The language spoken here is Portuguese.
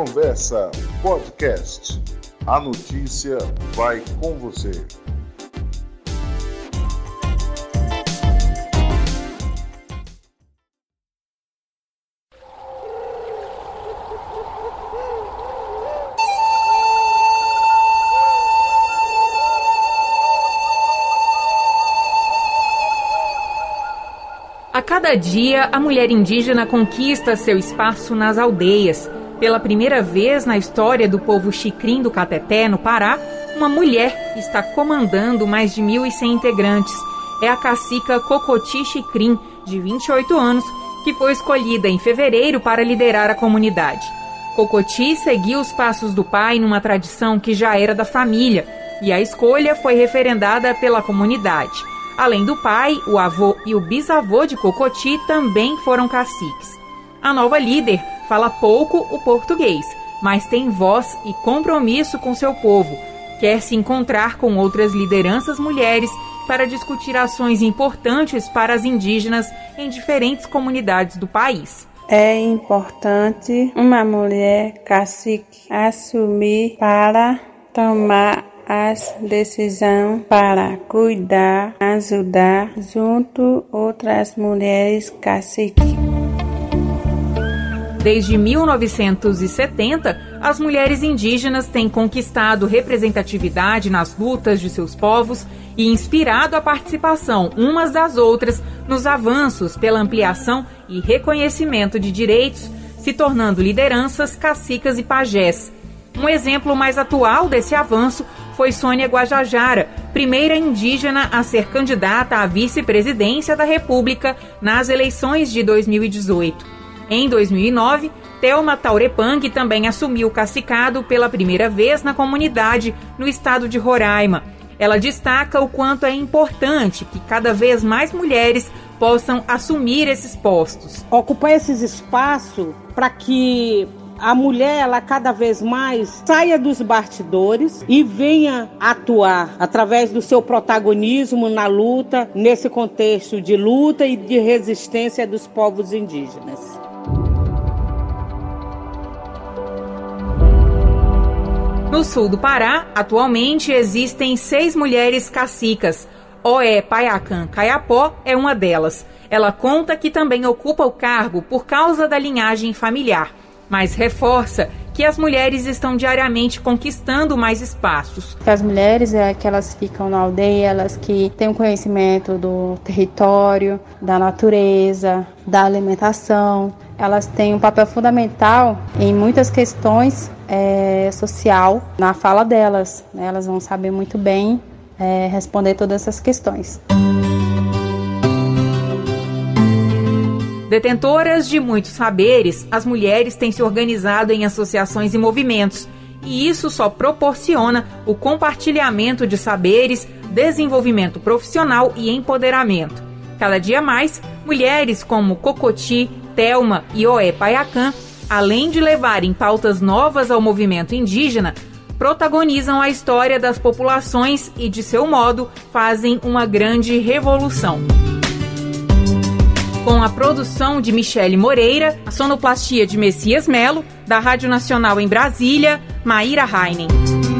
Conversa Podcast. A notícia vai com você. A cada dia, a mulher indígena conquista seu espaço nas aldeias. Pela primeira vez na história do povo Xicrim do Cateté, no Pará, uma mulher está comandando mais de 1.100 integrantes. É a cacica Cocoti Xicrim, de 28 anos, que foi escolhida em fevereiro para liderar a comunidade. Cocoti seguiu os passos do pai numa tradição que já era da família, e a escolha foi referendada pela comunidade. Além do pai, o avô e o bisavô de Cocoti também foram caciques. A nova líder fala pouco o português, mas tem voz e compromisso com seu povo. Quer se encontrar com outras lideranças mulheres para discutir ações importantes para as indígenas em diferentes comunidades do país. É importante uma mulher cacique assumir para tomar as decisões para cuidar, ajudar junto outras mulheres caciques. Desde 1970, as mulheres indígenas têm conquistado representatividade nas lutas de seus povos e inspirado a participação umas das outras nos avanços pela ampliação e reconhecimento de direitos, se tornando lideranças, cacicas e pajés. Um exemplo mais atual desse avanço foi Sônia Guajajara, primeira indígena a ser candidata à vice-presidência da República nas eleições de 2018. Em 2009, Thelma Taurepang também assumiu o cacicado pela primeira vez na comunidade no estado de Roraima. Ela destaca o quanto é importante que cada vez mais mulheres possam assumir esses postos. Ocupar esses espaços para que a mulher ela cada vez mais saia dos bastidores e venha atuar através do seu protagonismo na luta, nesse contexto de luta e de resistência dos povos indígenas. No sul do Pará, atualmente existem seis mulheres cacicas. Oé Paiacan Caiapó é uma delas. Ela conta que também ocupa o cargo por causa da linhagem familiar mas reforça que as mulheres estão diariamente conquistando mais espaços. As mulheres é que elas ficam na aldeia, elas que têm um conhecimento do território, da natureza, da alimentação. Elas têm um papel fundamental em muitas questões é, social na fala delas. Né? Elas vão saber muito bem é, responder todas essas questões. Detentoras de muitos saberes, as mulheres têm se organizado em associações e movimentos, e isso só proporciona o compartilhamento de saberes, desenvolvimento profissional e empoderamento. Cada dia mais, mulheres como Cocoti, Telma e Oé Paiacan, além de levarem pautas novas ao movimento indígena, protagonizam a história das populações e, de seu modo, fazem uma grande revolução com a produção de Michele Moreira, a sonoplastia de Messias Melo, da Rádio Nacional em Brasília, Maíra Heinen.